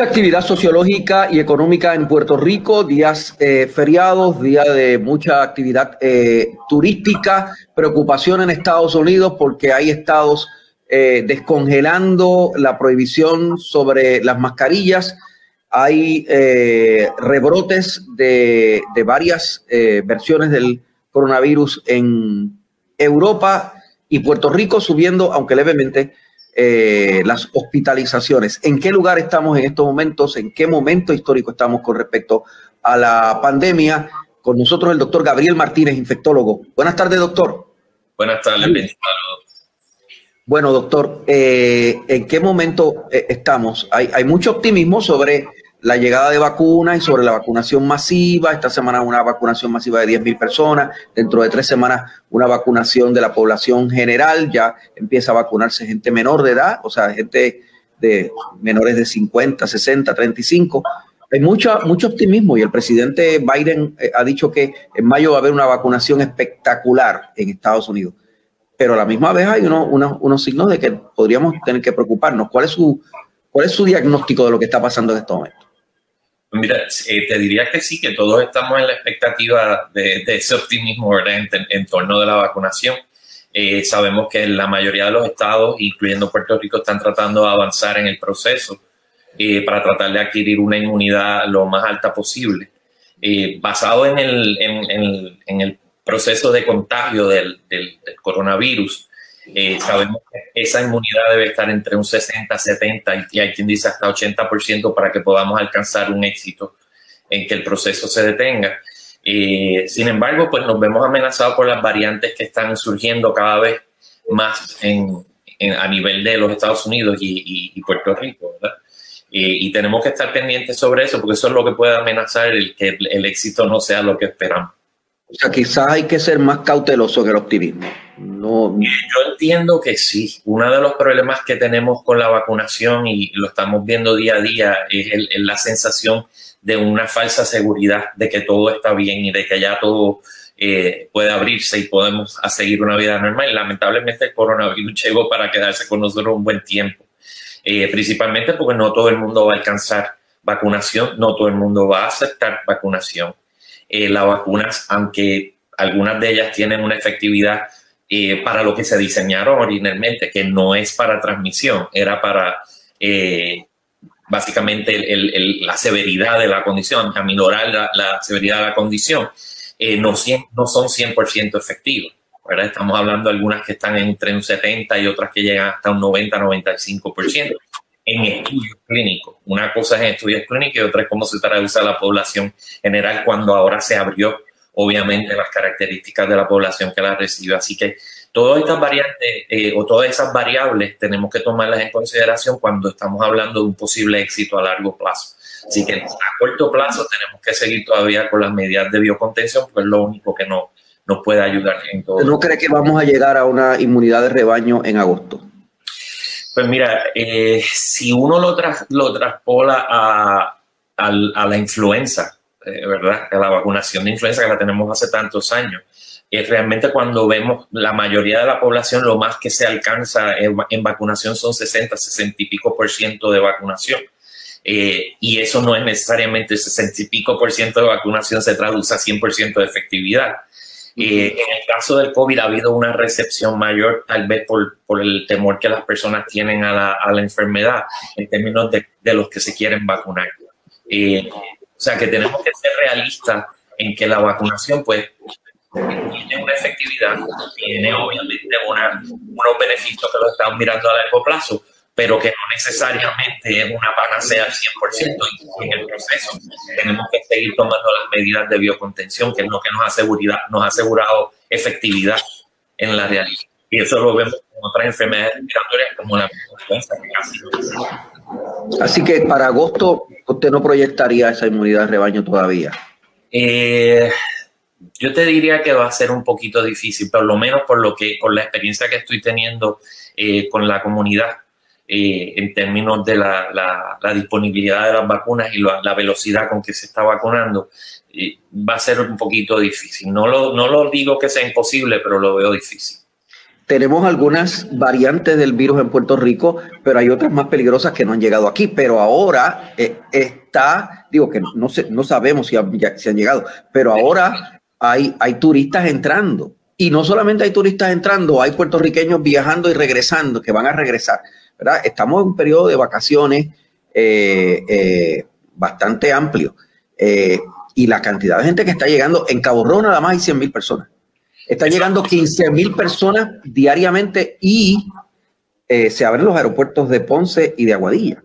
Mucha actividad sociológica y económica en Puerto Rico, días eh, feriados, días de mucha actividad eh, turística, preocupación en Estados Unidos porque hay estados eh, descongelando la prohibición sobre las mascarillas, hay rebrotes de varias versiones del coronavirus en Europa y Puerto Rico subiendo, aunque levemente, eh, las hospitalizaciones. ¿En qué lugar estamos en estos momentos? ¿En qué momento histórico estamos con respecto a la pandemia? Con nosotros el doctor Gabriel Martínez, infectólogo. Buenas tardes, doctor. Buenas tardes, Bueno, doctor, eh, ¿en qué momento eh, estamos? Hay, hay mucho optimismo sobre la llegada de vacunas y sobre la vacunación masiva. Esta semana una vacunación masiva de 10.000 personas. Dentro de tres semanas una vacunación de la población general. Ya empieza a vacunarse gente menor de edad, o sea, gente de menores de 50, 60, 35. Hay mucho, mucho optimismo y el presidente Biden eh, ha dicho que en mayo va a haber una vacunación espectacular en Estados Unidos. Pero a la misma vez hay unos, unos, unos signos de que podríamos tener que preocuparnos. ¿Cuál es su, cuál es su diagnóstico de lo que está pasando en estos momentos? Mira, eh, te diría que sí, que todos estamos en la expectativa de, ese optimismo En, torno de la vacunación. Eh, sabemos que la mayoría de los estados, incluyendo Puerto Rico, están tratando de avanzar en el proceso eh, para tratar de adquirir una inmunidad lo más alta posible. basado en el, en, el, proceso de contagio del coronavirus, eh, sabemos que esa inmunidad debe estar entre un 60, 70 y hay quien dice hasta 80% para que podamos alcanzar un éxito en que el proceso se detenga. Eh, sin embargo, pues nos vemos amenazados por las variantes que están surgiendo cada vez más a nivel de los Estados Unidos y, Puerto Rico, ¿verdad? Eh, y tenemos que estar pendientes sobre eso porque eso es lo que puede amenazar el que el éxito no sea lo que esperamos. O sea, quizás hay que ser más cauteloso que el optimismo. No. Yo entiendo que sí. Uno de los problemas que tenemos con la vacunación, y lo estamos viendo día a día, es, la sensación de una falsa seguridad de que todo está bien y de que ya todo eh, puede abrirse y podemos seguir una vida normal. Lamentablemente el coronavirus llegó para quedarse con nosotros un buen tiempo. Eh, principalmente porque no todo el mundo va a alcanzar vacunación, no todo el mundo va a aceptar vacunación. Eh, las vacunas, aunque algunas de ellas tienen una efectividad eh, para lo que se diseñaron originalmente, que no es para transmisión, era para eh, básicamente la severidad de la condición, aminorar la, la severidad de la condición, no, no son 100% efectivas. ¿verdad? Estamos hablando de algunas que están entre un 70 y otras que llegan hasta un 90-95% en estudios clínicos. Una cosa es en estudios clínicos y otra es cómo se traduce a la población general cuando ahora se abrió, obviamente, las características de la población que la recibe. Así que todas estas variantes eh, o todas esas variables tenemos que tomarlas en consideración cuando estamos hablando de un posible éxito a largo plazo. Así que a corto plazo tenemos que seguir todavía con las medidas de biocontención, porque es lo único que no, nos puede ayudar en todo. ¿No cree que vamos a llegar a una inmunidad de rebaño en agosto? Pues mira, eh, si uno lo, lo traspola a, la influenza, eh, ¿verdad? A la vacunación de influenza que la tenemos hace tantos años, es realmente cuando vemos la mayoría de la población, lo más que se alcanza en, vacunación son 60, 60 y pico por ciento de vacunación. Eh, y eso no es necesariamente 60 y pico por ciento de vacunación se traduce a 100% de efectividad. Eh, en el caso del COVID ha habido una recepción mayor, tal vez por, por el temor que las personas tienen a la, a la enfermedad en términos de, de, los que se quieren vacunar. Eh, o sea que tenemos que ser realistas en que la vacunación pues tiene una efectividad, tiene obviamente una, unos beneficios que lo estamos mirando a largo plazo, pero que no necesariamente es una panacea al 100% y en el proceso tenemos que seguir tomando las medidas de biocontención, que es lo que nos ha, nos ha asegurado efectividad en la realidad. Y eso lo vemos con otras enfermedades respiratorias como la influenza. Así que para agosto ¿Usted no proyectaría esa inmunidad de rebaño todavía? Eh, yo te diría que va a ser un poquito difícil, por lo menos por lo que, por la experiencia que estoy teniendo eh, con la comunidad eh, en términos de la, disponibilidad de las vacunas y la, velocidad con que se está vacunando, va a ser un poquito difícil. No lo, no lo digo que sea imposible, pero lo veo difícil. Tenemos algunas variantes del virus en Puerto Rico, pero hay otras más peligrosas que no han llegado aquí. Pero ahora eh, está, digo que no, no sabemos si han, han llegado, pero ahora hay, hay turistas entrando. Y no solamente hay turistas entrando, hay puertorriqueños viajando y regresando, que van a regresar. ¿Verdad? Estamos en un periodo de vacaciones eh, eh, bastante amplio. y la cantidad de gente que está llegando, en Cabo Rojo nada más hay 100 mil personas. Están llegando 15 mil personas diariamente y eh, se abren los aeropuertos de Ponce y de Aguadilla.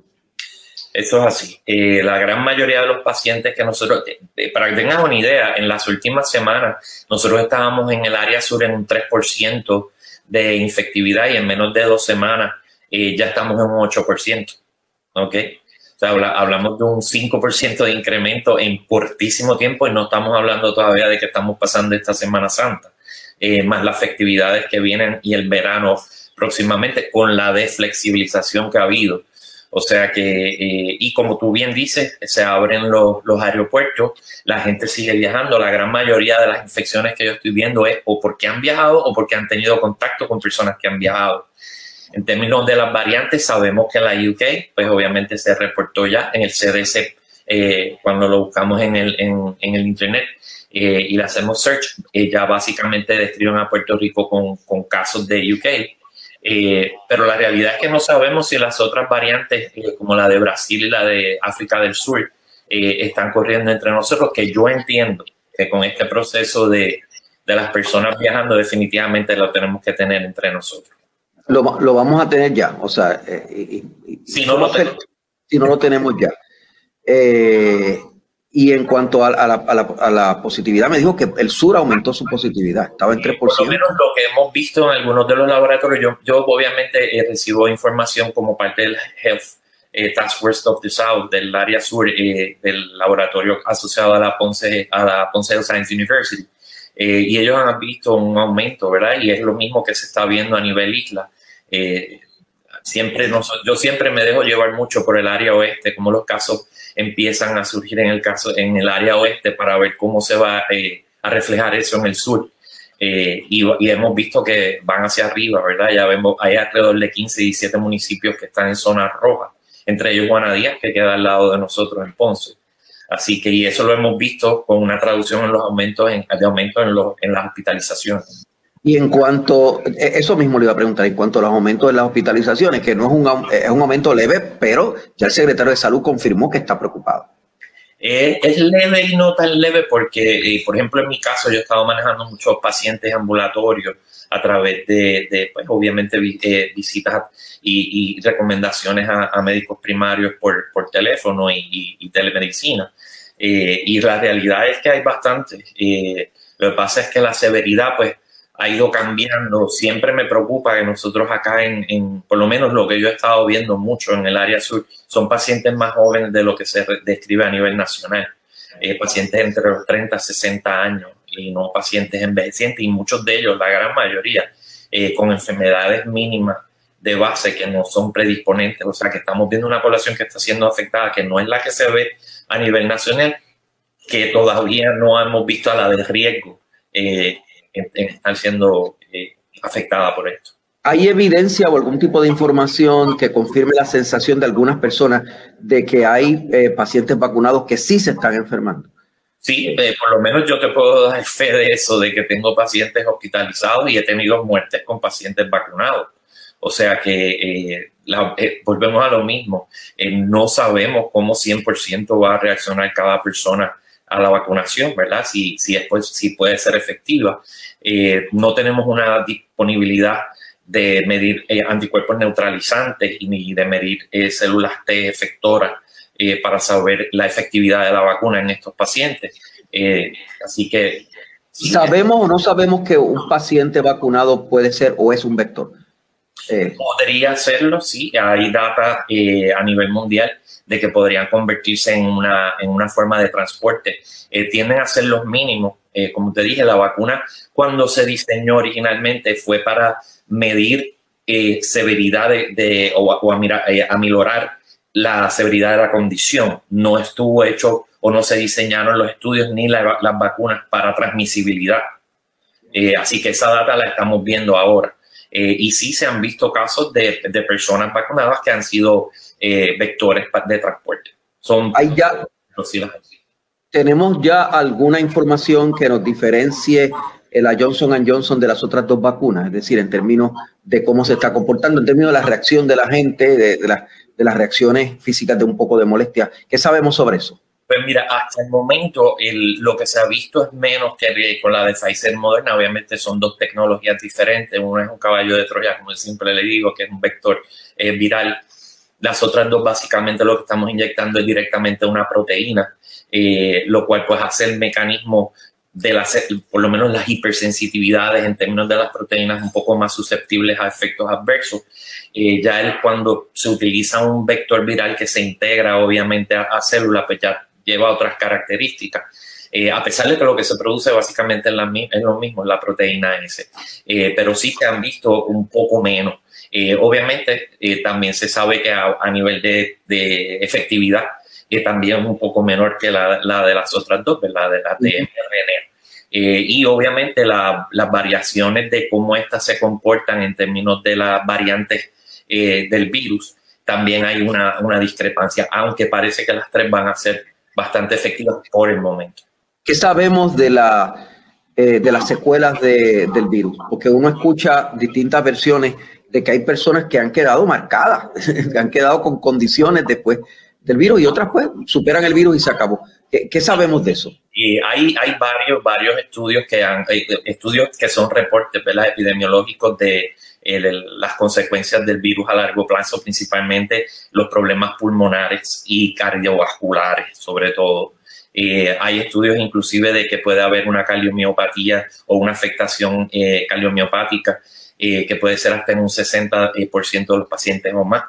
Eso es así. Eh, la gran mayoría de los pacientes que nosotros, eh, para que tengan una idea, en las últimas semanas nosotros estábamos en el área sur en un 3% de infectividad y en menos de dos semanas ya estamos en un 8%. ¿Ok? O sea, hablamos de un 5% de incremento en cortísimo tiempo y no estamos hablando todavía de que estamos pasando esta Semana Santa. Eh, más las festividades que vienen y el verano próximamente con la desflexibilización que ha habido. O sea que, eh, y como tú bien dices, se abren los, los, aeropuertos, la gente sigue viajando, la gran mayoría de las infecciones que yo estoy viendo es o porque han viajado o porque han tenido contacto con personas que han viajado. En términos de las variantes, sabemos que la UK, pues obviamente se reportó ya en el CDC, eh, cuando lo buscamos en el, Internet, eh, y le hacemos search, ya básicamente describen a Puerto Rico con, casos de UK. Eh, pero la realidad es que no sabemos si las otras variantes, eh, como la de Brasil y la de África del Sur, están corriendo entre nosotros, que yo entiendo que con este proceso de las personas viajando definitivamente lo tenemos que tener entre nosotros. Lo, lo vamos a tener ya, o sea, si, no lo si no lo tenemos ya. Eh, y en cuanto a, la, positividad, me dijo que el sur aumentó su positividad, estaba en 3%. Por lo menos lo que hemos visto en algunos de los laboratorios, yo, yo obviamente eh, recibo información como parte del Health eh, Task Force of the South, del área sur eh, del laboratorio asociado a la Ponce, a la Ponce Science University. Y ellos han visto un aumento, ¿verdad? Y es lo mismo que se está viendo a nivel isla. siempre yo siempre me dejo llevar mucho por el área oeste, como los casos empiezan a surgir en el caso en el área oeste para ver cómo se va eh, a reflejar eso en el sur. Eh, y, hemos visto que van hacia arriba, ¿verdad? Ya vemos, hay alrededor de 15, 17 municipios que están en zona roja, entre ellos Guanadías, que queda al lado de nosotros en Ponce. Así que y eso lo hemos visto con una traducción en los aumentos, en, de aumento en, los, en las hospitalizaciones. Y en cuanto, e, eso mismo le iba a preguntar, en cuanto a los aumentos de las hospitalizaciones, que no es un, es un aumento leve, pero ya el secretario de salud confirmó que está preocupado. Eh, es leve y no tan leve porque, eh, por ejemplo, en mi caso yo he estado manejando muchos pacientes ambulatorios a través de, pues, obviamente, eh, visitas y, recomendaciones a, médicos primarios por, teléfono y, telemedicina. y la realidad es que hay bastante. lo que pasa es que la severidad, pues, ha ido cambiando. Siempre me preocupa que nosotros acá, en, por lo menos lo que yo he estado viendo mucho en el área sur, son pacientes más jóvenes de lo que se describe a nivel nacional. Eh, pacientes entre los 30 y 60 años y no pacientes envejecientes y muchos de ellos, la gran mayoría, eh, con enfermedades mínimas de base que no son predisponentes. O sea, que estamos viendo una población que está siendo afectada, que no es la que se ve a nivel nacional, que todavía no hemos visto a la de riesgo. Eh, estar siendo eh, afectada por esto. ¿Hay evidencia o algún tipo de información que confirme la sensación de algunas personas de que hay pacientes vacunados que sí se están enfermando? Sí, eh, por lo menos yo te puedo dar fe de eso, de que tengo pacientes hospitalizados y he tenido muertes con pacientes vacunados. O sea que volvemos a lo mismo. no sabemos cómo 100% va a reaccionar cada persona a la vacunación, ¿verdad? Si, si, si puede ser efectiva. Eh, no tenemos una disponibilidad de medir eh, anticuerpos neutralizantes ni de medir eh, células T efectoras para saber la efectividad de la vacuna en estos pacientes. así que... ¿Sabemos o no sabemos que un paciente vacunado puede ser o es un vector? Eh, Podría hacerlo, sí. Hay data eh, a nivel mundial de que podrían convertirse en una, en una forma de transporte. Eh, tienden a ser los mínimos. como te dije, la vacuna cuando se diseñó originalmente fue para medir severidad de, o, o aminorar la severidad de la condición. No estuvo hecho o no se diseñaron los estudios ni las vacunas para transmisibilidad. así que esa data la estamos viendo ahora. Eh, y sí se han visto casos de, de personas vacunadas que han sido eh, vectores de transporte. Son Hay ya, tenemos ya alguna información que nos diferencie la Johnson Johnson de las otras dos vacunas, es decir, en términos de cómo se está comportando, en términos de la reacción de la gente, de, de, de las reacciones físicas de un poco de molestia. ¿Qué sabemos sobre eso? Pues mira, hasta el momento lo que se ha visto es menos que con la de Pfizer Moderna. Obviamente son dos tecnologías diferentes. Uno es un caballo de Troya, como siempre le digo, que es un vector eh, viral. Las otras dos básicamente lo que estamos inyectando es directamente una proteína, eh, lo cual pues hace el mecanismo de las, por lo menos las hipersensitividades en términos de las proteínas un poco más susceptibles a efectos adversos. Eh, ya es cuando se utiliza un vector viral que se integra obviamente a, a células, pues ya lleva otras características. Eh, a pesar de que lo que se produce básicamente es, la, es lo mismo, la proteína S, eh, pero sí se han visto un poco menos. Obviamente, también se sabe que a, nivel de, de efectividad también es un poco menor que la, la, de las otras dos, la de las de mRNA. y obviamente las variaciones de cómo éstas se comportan en términos de las variantes del virus, también hay una, una discrepancia, aunque parece que las tres van a ser bastante efectivas por el momento. ¿Qué sabemos de, la, eh, de las secuelas de, del virus? Porque uno escucha distintas versiones de que hay personas que han quedado marcadas, que han quedado con condiciones después del virus y otras pues superan el virus y se acabó. ¿Qué, sabemos de eso? Y hay, hay varios, varios estudios que han, eh, estudios que son reportes epidemiológicos de las consecuencias del virus a largo plazo, principalmente los problemas pulmonares y cardiovasculares, sobre todo. Eh, hay estudios inclusive de que puede haber una cardiomiopatía o una afectación eh, cardiomiopática eh, que puede ser hasta en un 60% de los pacientes o más.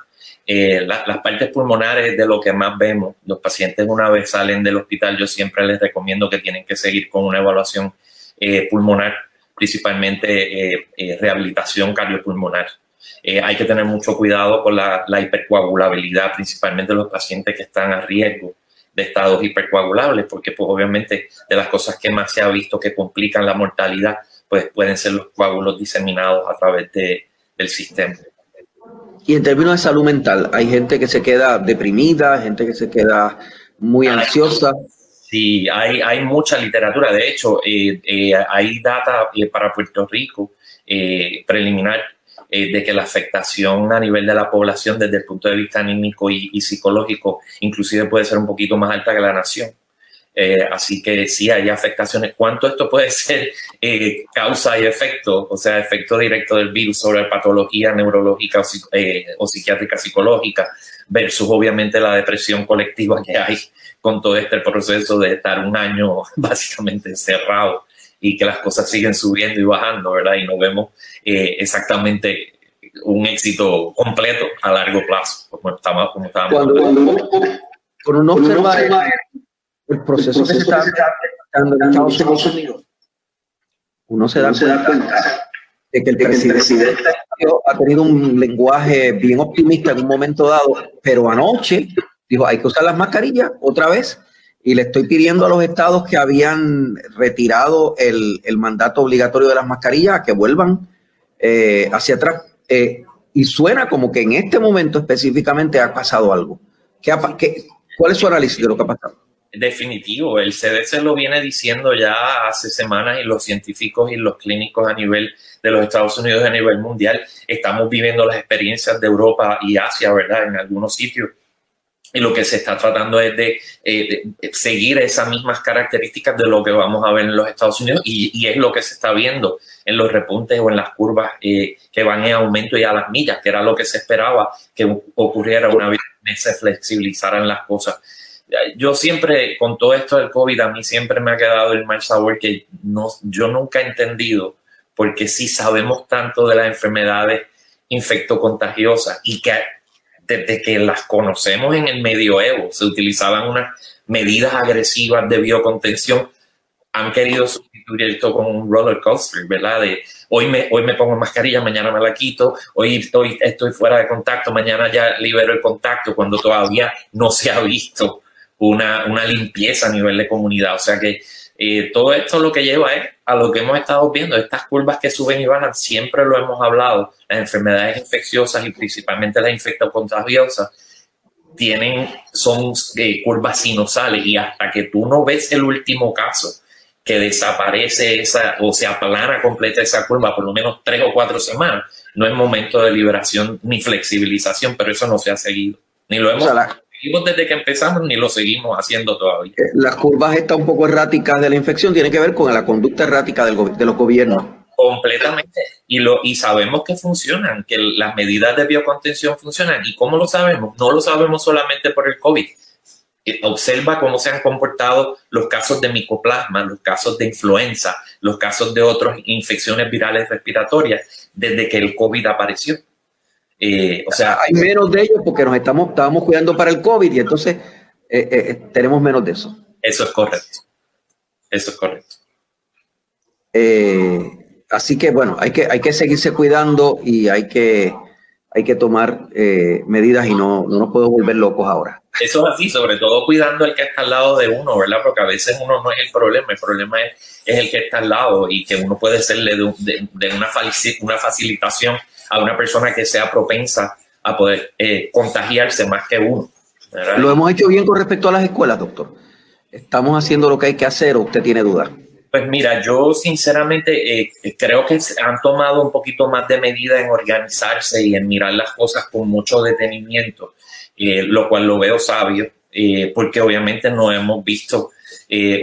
las partes pulmonares de lo que más vemos, los pacientes una vez salen del hospital, yo siempre les recomiendo que tienen que seguir con una evaluación pulmonar principalmente eh, eh, rehabilitación cardiopulmonar. Eh, hay que tener mucho cuidado con la, hipercoagulabilidad, principalmente los pacientes que están a riesgo de estados hipercoagulables, porque pues obviamente de las cosas que más se ha visto que complican la mortalidad, pues pueden ser los coágulos diseminados a través de, del sistema. Y en términos de salud mental, hay gente que se queda deprimida, gente que se queda muy ansiosa. Sí, hay, hay mucha literatura. De hecho, eh, eh, hay data eh, para Puerto Rico preliminar de que la afectación a nivel de la población desde el punto de vista anímico y, psicológico inclusive puede ser un poquito más alta que la nación. Así que sí, hay afectaciones. ¿Cuánto esto puede ser causa y efecto? O sea, efecto directo del virus sobre patología neurológica o psiquiátrica psicológica versus obviamente la depresión colectiva que hay con todo este proceso de estar un año básicamente encerrado y que las cosas siguen subiendo y bajando, ¿verdad? Y no vemos eh, exactamente un éxito completo a largo plazo, como estábamos, como estábamos cuando, cuando, uno observa el, proceso que se está dando en Estados Unidos, uno se da cuenta de que el presidente ha tenido un lenguaje bien optimista en un momento dado, pero anoche dijo, hay que usar las mascarillas otra vez. Y le estoy pidiendo a los estados que habían retirado el, mandato obligatorio de las mascarillas a que vuelvan eh, hacia atrás. Eh, y suena como que en este momento específicamente ha pasado algo. ¿Qué, qué, ¿Cuál es su análisis de lo que ha pasado? Definitivo, el CDC lo viene diciendo ya hace semanas y los científicos y los clínicos a nivel de los Estados Unidos a nivel mundial estamos viviendo las experiencias de Europa y Asia, ¿verdad? En algunos sitios y lo que se está tratando es de, eh, seguir esas mismas características de lo que vamos a ver en los Estados Unidos y, es lo que se está viendo en los repuntes o en las curvas eh, que van en aumento y a las millas, que era lo que se esperaba que ocurriera una vez que se flexibilizaran las cosas. Yo siempre, con todo esto del COVID, a mí siempre me ha quedado el mal sabor que no, yo nunca he entendido, porque si sabemos tanto de las enfermedades infectocontagiosas y que desde que las conocemos en el medioevo se utilizaban unas medidas agresivas de biocontención, han querido sustituir esto con un roller coaster, ¿verdad? De hoy me, hoy me pongo mascarilla, mañana me la quito, hoy estoy, estoy fuera de contacto, mañana ya libero el contacto, cuando todavía no se ha visto una, una limpieza a nivel de comunidad. O sea que eh, todo esto lo que lleva es a lo que hemos estado viendo, estas curvas que suben y bajan, siempre lo hemos hablado, las enfermedades infecciosas y principalmente las infectocontagiosas tienen, son eh, curvas sinusales. Y hasta que tú no ves el último caso que desaparece esa o se aplana completa esa curva por lo menos tres o cuatro semanas, no es momento de liberación ni flexibilización, pero eso no se ha seguido, ni lo hemos seguimos desde que empezamos ni lo seguimos haciendo todavía. Eh, las curvas están un poco erráticas de la infección tienen que ver con la conducta errática del, de los gobiernos. Completamente. Y, lo, y sabemos que funcionan, que las medidas de biocontención funcionan. ¿Y cómo lo sabemos? No lo sabemos solamente por el COVID. Eh, observa cómo se han comportado los casos de micoplasma, los casos de influenza, los casos de otras infecciones virales respiratorias desde que el COVID apareció. Eh, o sea, hay menos de ellos porque nos estamos, estábamos cuidando para el COVID y entonces eh, eh, tenemos menos de eso. Eso es correcto. Eso es correcto. así que bueno, hay que, hay que seguirse cuidando y hay que, hay que tomar medidas y no, no nos podemos volver locos ahora. Eso es así, sobre todo cuidando el que está al lado de uno, ¿verdad? Porque a veces uno no es el problema, el problema es, es el que está al lado y que uno puede serle de, de, de una, una facilitación a una persona que sea propensa a poder eh, contagiarse más que uno. Lo hemos hecho bien con respecto a las escuelas, doctor. ¿Estamos haciendo lo que hay que hacer o usted tiene dudas? Pues mira, yo sinceramente eh, creo que han tomado un poquito más de medida en organizarse y en mirar las cosas con mucho detenimiento, eh, lo cual lo veo sabio, porque obviamente no hemos visto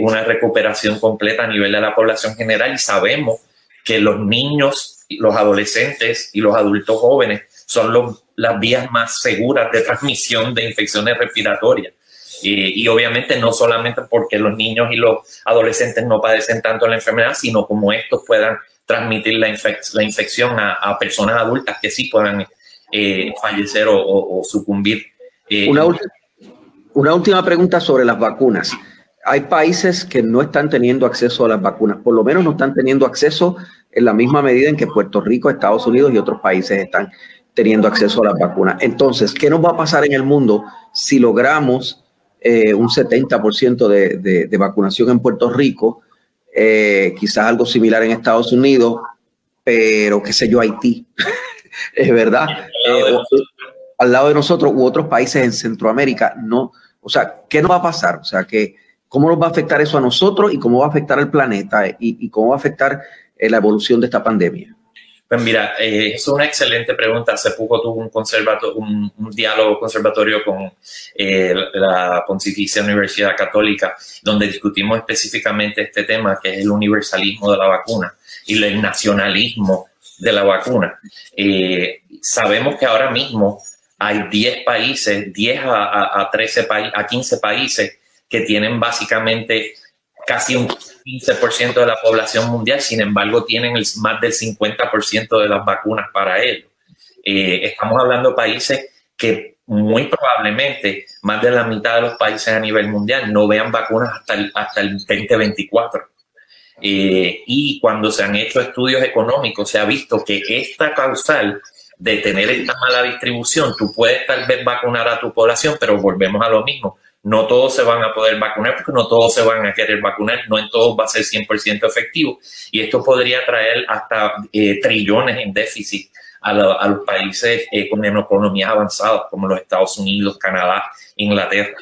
una recuperación completa a nivel de la población general y sabemos que los niños los adolescentes y los adultos jóvenes son las vías más seguras de transmisión de infecciones respiratorias. Y obviamente no solamente porque los niños y los adolescentes no padecen tanto la enfermedad, sino como estos puedan transmitir la, la infección a, personas adultas que sí puedan eh, fallecer o, sucumbir. Eh, una última pregunta sobre las vacunas hay países que no están teniendo acceso a las vacunas, por lo menos no están teniendo acceso en la misma medida en que Puerto Rico, Estados Unidos y otros países están teniendo acceso a las vacunas. Entonces, ¿qué nos va a pasar en el mundo si logramos eh, un 70% de, de, vacunación en Puerto Rico? Eh, quizás algo similar en Estados Unidos, pero qué sé yo, Haití, es verdad. Eh, al lado de nosotros u otros países en Centroamérica, no. O sea, ¿qué nos va a pasar? O sea, que ¿Cómo nos va a afectar eso a nosotros y cómo va a afectar al planeta y, cómo va a afectar eh, la evolución de esta pandemia? Pues mira, eh, es una excelente pregunta. Hace poco tuve un, diálogo conservatorio con eh, la Pontificia Universidad Católica, donde discutimos específicamente este tema, que es el universalismo de la vacuna y el nacionalismo de la vacuna. sabemos que ahora mismo hay 10 países, 10 a, a 13 países, a 15 países que tienen básicamente casi un 15% de la población mundial, sin embargo tienen el, más del 50% de las vacunas para ello. Eh, estamos hablando de países que muy probablemente más de la mitad de los países a nivel mundial no vean vacunas hasta el, hasta el 2024. Eh, y cuando se han hecho estudios económicos, se ha visto que esta causal de tener esta mala distribución, tú puedes tal vez vacunar a tu población, pero volvemos a lo mismo no todos se van a poder vacunar porque no todos se van a querer vacunar, no en todos va a ser 100% efectivo. Y esto podría traer hasta eh, trillones en déficit a, los países eh, con economías avanzadas como los Estados Unidos, Canadá, Inglaterra.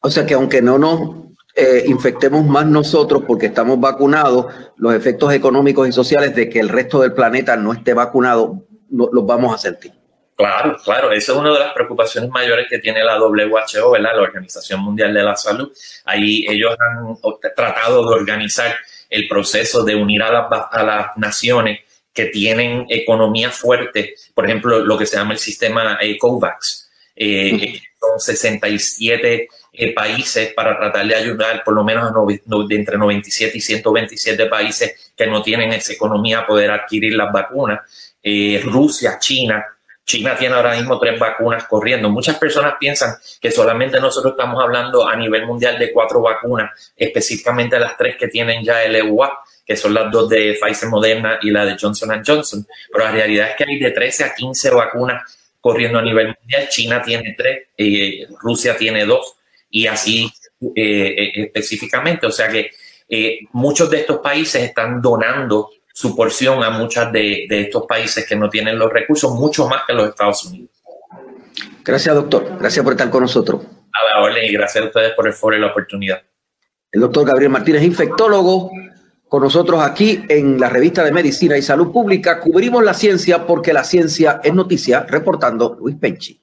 O sea que aunque no nos eh, infectemos más nosotros porque estamos vacunados, los efectos económicos y sociales de que el resto del planeta no esté vacunado los vamos a sentir. Claro, claro, esa es una de las preocupaciones mayores que tiene la WHO, ¿verdad? la Organización Mundial de la Salud. Ahí ellos han tratado de organizar el proceso de unir a, las naciones que tienen economía fuerte, por ejemplo, lo que se llama el sistema eh, COVAX. Eh, son 67 eh, países para tratar de ayudar por lo menos de entre 97 y 127 países que no tienen esa economía a poder adquirir las vacunas. Rusia, China, China tiene ahora mismo tres vacunas corriendo. Muchas personas piensan que solamente nosotros estamos hablando a nivel mundial de cuatro vacunas, específicamente las tres que tienen ya el EUA, que son las dos de Pfizer Moderna y la de Johnson Johnson. Pero la realidad es que hay de 13 a 15 vacunas corriendo a nivel mundial. China tiene tres, eh, Rusia tiene dos y así eh, eh, específicamente. O sea que muchos de estos países están donando su porción a muchos de, estos países que no tienen los recursos, mucho más que los Estados Unidos. Gracias, doctor. Gracias por estar con nosotros. A la orden y gracias a ustedes por el foro y la oportunidad. El doctor Gabriel Martínez, infectólogo, con nosotros aquí en la revista de Medicina y Salud Pública. Cubrimos la ciencia porque la ciencia es noticia, reportando Luis Penchi.